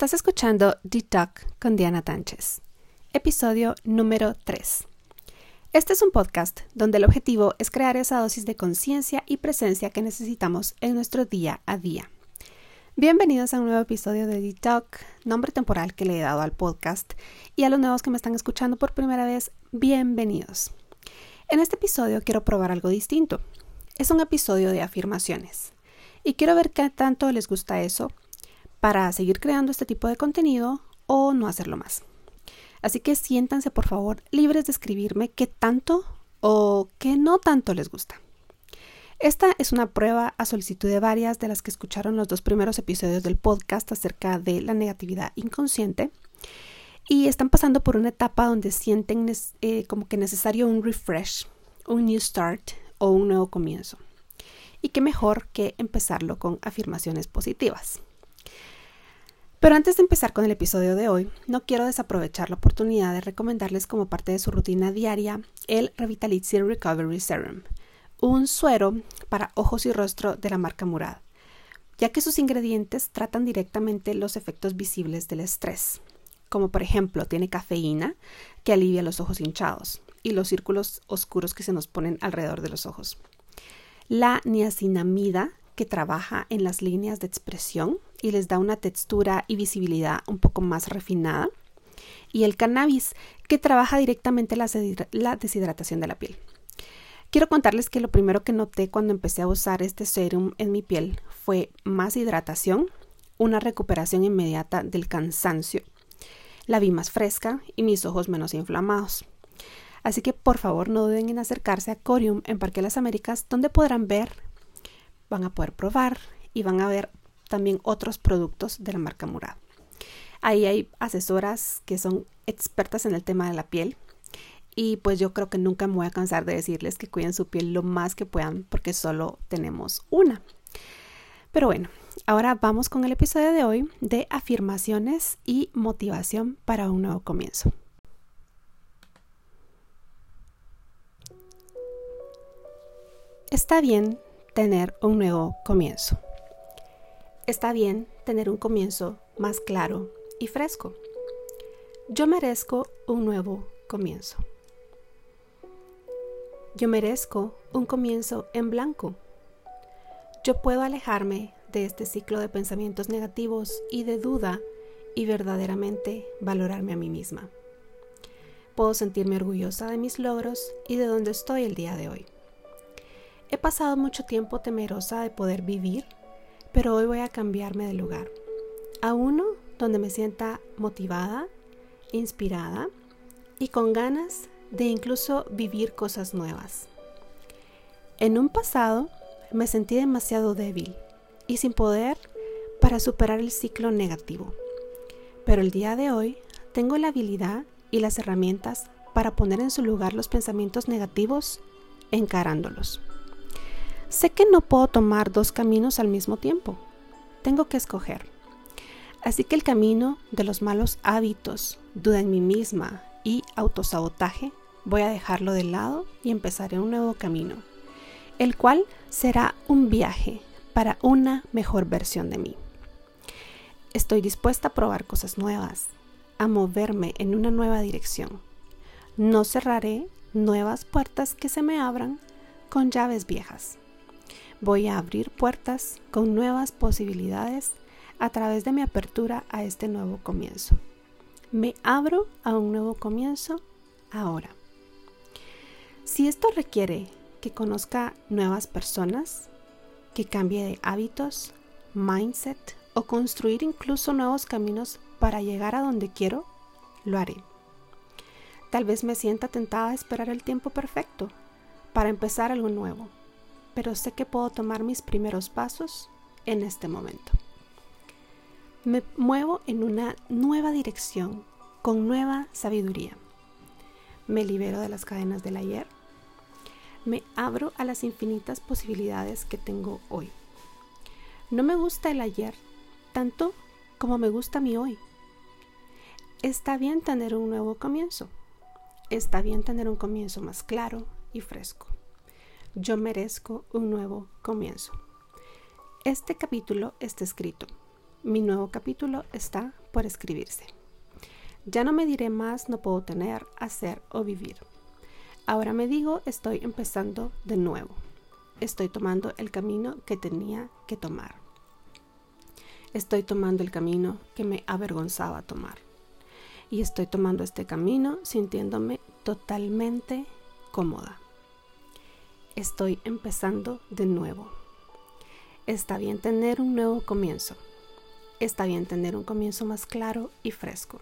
Estás escuchando Deep Talk con Diana Tánchez, episodio número 3. Este es un podcast donde el objetivo es crear esa dosis de conciencia y presencia que necesitamos en nuestro día a día. Bienvenidos a un nuevo episodio de Deep Talk, nombre temporal que le he dado al podcast, y a los nuevos que me están escuchando por primera vez, bienvenidos. En este episodio quiero probar algo distinto. Es un episodio de afirmaciones y quiero ver qué tanto les gusta eso para seguir creando este tipo de contenido o no hacerlo más. Así que siéntanse por favor libres de escribirme qué tanto o qué no tanto les gusta. Esta es una prueba a solicitud de varias de las que escucharon los dos primeros episodios del podcast acerca de la negatividad inconsciente y están pasando por una etapa donde sienten eh, como que necesario un refresh, un new start o un nuevo comienzo. Y qué mejor que empezarlo con afirmaciones positivas. Pero antes de empezar con el episodio de hoy, no quiero desaprovechar la oportunidad de recomendarles como parte de su rutina diaria el Revitalizing Recovery Serum, un suero para ojos y rostro de la marca Murad, ya que sus ingredientes tratan directamente los efectos visibles del estrés, como por ejemplo tiene cafeína que alivia los ojos hinchados y los círculos oscuros que se nos ponen alrededor de los ojos. La niacinamida que trabaja en las líneas de expresión y les da una textura y visibilidad un poco más refinada. Y el cannabis, que trabaja directamente la, deshidratación de la piel. Quiero contarles que lo primero que noté cuando empecé a usar este serum en mi piel fue más hidratación, una recuperación inmediata del cansancio. La vi más fresca y mis ojos menos inflamados. Así que por favor no duden en acercarse a Corium en Parque Las Américas, donde podrán ver, van a poder probar y van a ver también otros productos de la marca Murad. Ahí hay asesoras que son expertas en el tema de la piel y pues yo creo que nunca me voy a cansar de decirles que cuiden su piel lo más que puedan porque solo tenemos una. Pero bueno, ahora vamos con el episodio de hoy de afirmaciones y motivación para un nuevo comienzo. Está bien tener un nuevo comienzo. Está bien tener un comienzo más claro y fresco. Yo merezco un nuevo comienzo. Yo merezco un comienzo en blanco. Yo puedo alejarme de este ciclo de pensamientos negativos y de duda y verdaderamente valorarme a mí misma. Puedo sentirme orgullosa de mis logros y de donde estoy el día de hoy. He pasado mucho tiempo temerosa de poder vivir pero hoy voy a cambiarme de lugar. A uno donde me sienta motivada, inspirada y con ganas de incluso vivir cosas nuevas. En un pasado me sentí demasiado débil y sin poder para superar el ciclo negativo. Pero el día de hoy tengo la habilidad y las herramientas para poner en su lugar los pensamientos negativos encarándolos. Sé que no puedo tomar dos caminos al mismo tiempo. Tengo que escoger. Así que el camino de los malos hábitos, duda en mí misma y autosabotaje, voy a dejarlo de lado y empezaré un nuevo camino, el cual será un viaje para una mejor versión de mí. Estoy dispuesta a probar cosas nuevas, a moverme en una nueva dirección. No cerraré nuevas puertas que se me abran con llaves viejas. Voy a abrir puertas con nuevas posibilidades a través de mi apertura a este nuevo comienzo. Me abro a un nuevo comienzo ahora. Si esto requiere que conozca nuevas personas, que cambie de hábitos, mindset o construir incluso nuevos caminos para llegar a donde quiero, lo haré. Tal vez me sienta tentada a esperar el tiempo perfecto para empezar algo nuevo pero sé que puedo tomar mis primeros pasos en este momento. Me muevo en una nueva dirección, con nueva sabiduría. Me libero de las cadenas del ayer. Me abro a las infinitas posibilidades que tengo hoy. No me gusta el ayer tanto como me gusta mi hoy. Está bien tener un nuevo comienzo. Está bien tener un comienzo más claro y fresco yo merezco un nuevo comienzo. Este capítulo está escrito. Mi nuevo capítulo está por escribirse. Ya no me diré más, no puedo tener, hacer o vivir. Ahora me digo, estoy empezando de nuevo. Estoy tomando el camino que tenía que tomar. Estoy tomando el camino que me avergonzaba tomar. Y estoy tomando este camino sintiéndome totalmente cómoda. Estoy empezando de nuevo. Está bien tener un nuevo comienzo. Está bien tener un comienzo más claro y fresco.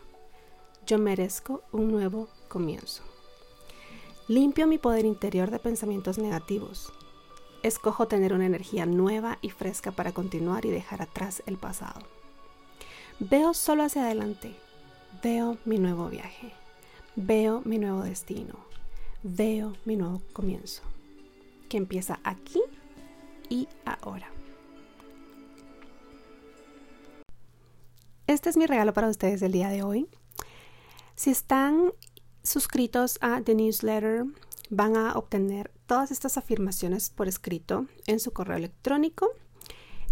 Yo merezco un nuevo comienzo. Limpio mi poder interior de pensamientos negativos. Escojo tener una energía nueva y fresca para continuar y dejar atrás el pasado. Veo solo hacia adelante. Veo mi nuevo viaje. Veo mi nuevo destino. Veo mi nuevo comienzo. Que empieza aquí y ahora. Este es mi regalo para ustedes del día de hoy. Si están suscritos a The Newsletter, van a obtener todas estas afirmaciones por escrito en su correo electrónico.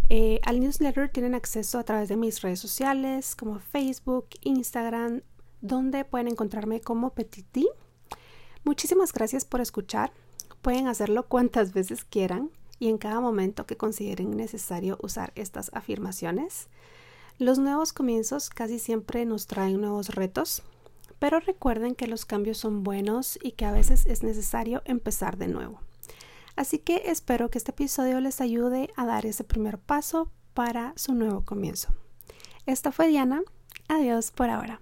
Eh, al newsletter tienen acceso a través de mis redes sociales como Facebook, Instagram, donde pueden encontrarme como Petiti. Muchísimas gracias por escuchar. Pueden hacerlo cuantas veces quieran y en cada momento que consideren necesario usar estas afirmaciones. Los nuevos comienzos casi siempre nos traen nuevos retos, pero recuerden que los cambios son buenos y que a veces es necesario empezar de nuevo. Así que espero que este episodio les ayude a dar ese primer paso para su nuevo comienzo. Esta fue Diana. Adiós por ahora.